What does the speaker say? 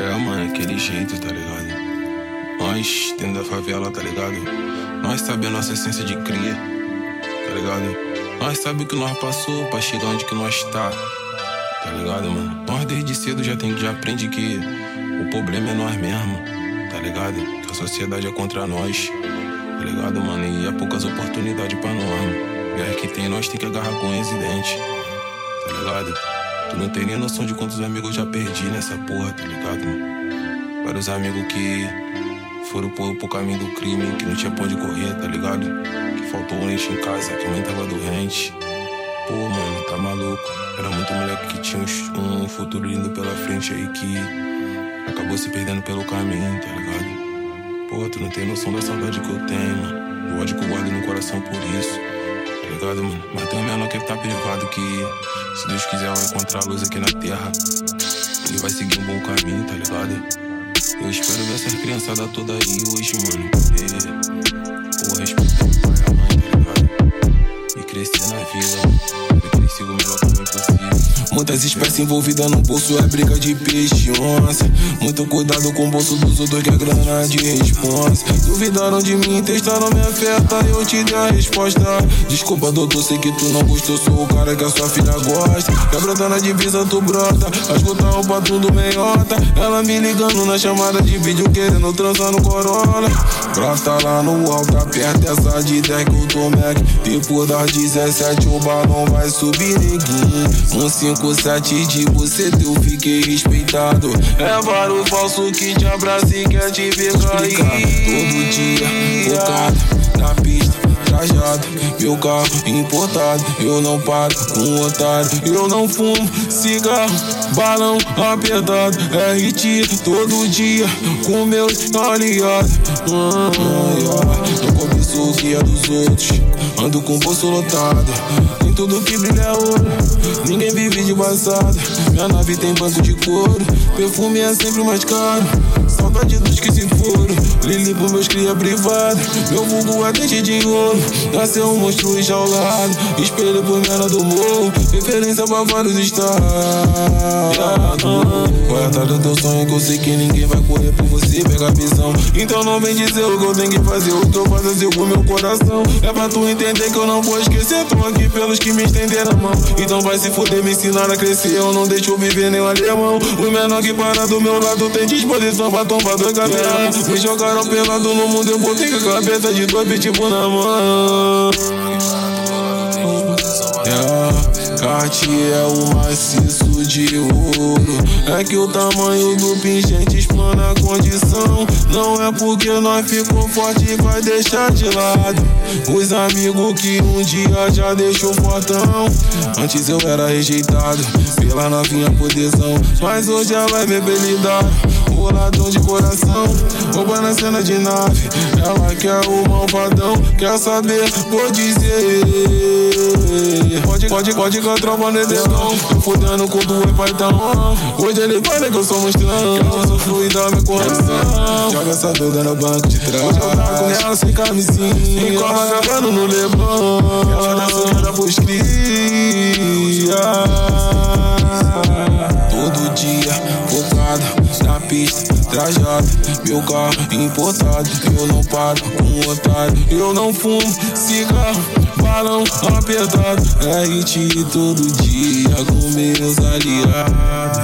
É, mano, aquele jeito, tá ligado? Nós, dentro da favela, tá ligado? Nós sabemos a nossa essência de cria, tá ligado? Nós sabemos o que nós passou pra chegar onde que nós tá, tá ligado, mano? Nós desde cedo já, tem, já aprende que o problema é nós mesmo, tá ligado? Que a sociedade é contra nós, tá ligado, mano? E há poucas oportunidades pra nós, mano. E é que tem, nós tem que agarrar com os dentes, tá ligado? Tu não tem nem noção de quantos amigos eu já perdi nessa porra, tá ligado, mano? Vários amigos que foram pro, pro caminho do crime, que não tinha pra onde correr, tá ligado? Que faltou leite em casa, que a mãe tava doente. Pô, mano, tá maluco. Era muito moleque que tinha um, um futuro lindo pela frente aí que acabou se perdendo pelo caminho, tá ligado? Pô, tu não tem noção da saudade que eu tenho, mano. O ódio que eu guardo no coração por isso ligado, mano? Mas tem um menor que tá privado que, se Deus quiser, vai encontrar luz aqui na terra. Ele vai seguir um bom caminho, tá ligado? Eu espero ver essa criançada toda aí hoje, mano. Poder, pô, respeitar o pai e a mãe, tá ligado? E crescer na vida, Muitas espécies envolvidas no bolso é briga de peixe onça. Muito cuidado com o bolso dos outros que é grana de responsa. Duvidaram de mim, testaram minha oferta eu te dei a resposta. Desculpa, doutor, sei que tu não gostou, sou o cara que a sua filha gosta. Quebrada na divisa, tu brota. Escuta roupa tudo meiota. Ela me ligando na chamada de vídeo, querendo transar no Corolla. Brota lá no alto, aperta essa de 10 que eu tô Mac. Depois das 17, o balão vai subir, neguinho. Um 5 sete de você eu fiquei respeitado. É vários falso que te abraça e quer te ver cair. Todo dia, focado meu carro importado. Eu não paro com otário, eu não fumo cigarro, balão apertado. RT todo dia com meus aliados. Ah, eu cobiço o que é dos outros, ando com o bolso lotado. Tem tudo que brilha é ouro, ninguém vive de passada. Minha nave tem banco de couro, perfume é sempre mais caro. Saudade dos que se foram, Lili pro meus cria privado. Meu vulgo é dente de ouro, nasceu um monstro enjaulado. Espelho por menor do morro, referência pra vários estados. Vai atrás do teu sonho que eu sei que ninguém vai correr por você, pega a visão. Então não vem dizer o que eu tenho que fazer, o que eu faço assim com meu coração. É pra tu entender que eu não vou esquecer, tô aqui pelos que me estenderam a mão. Então vai se fuder, me ensinar a crescer, eu não deixo viver nem o alemão. O menor que para do meu lado tem disposição pra tomar dois galera. Me jogaram pelado no mundo, eu botei com a cabeça de dois pitbull na mão. Cartier é o maciço de ouro. É que o tamanho do pingente explana a condição. Não é porque nós ficou forte vai deixar de lado. Os amigos que um dia já deixou fortão. Antes eu era rejeitado pela novinha podeção. Mas hoje ela é bebelidade boladão de coração, rouba na cena de nave. Ela quer o malvadão, quer saber, vou dizer. Pode, pode, que a tropa não é dedão. Fudendo com o paitão. Hoje ele fala que eu sou monstrão. Que eu sou fluida, meu coração. Joga essa doida no banco de trás. Hoje eu trago nela sem camisinha. Encola acabando no Leblon. Ela dança nada pros cria. Trajado, meu carro importado. Eu não paro com otário, eu não fumo cigarro, balão apertado. RT todo dia com meus aliados.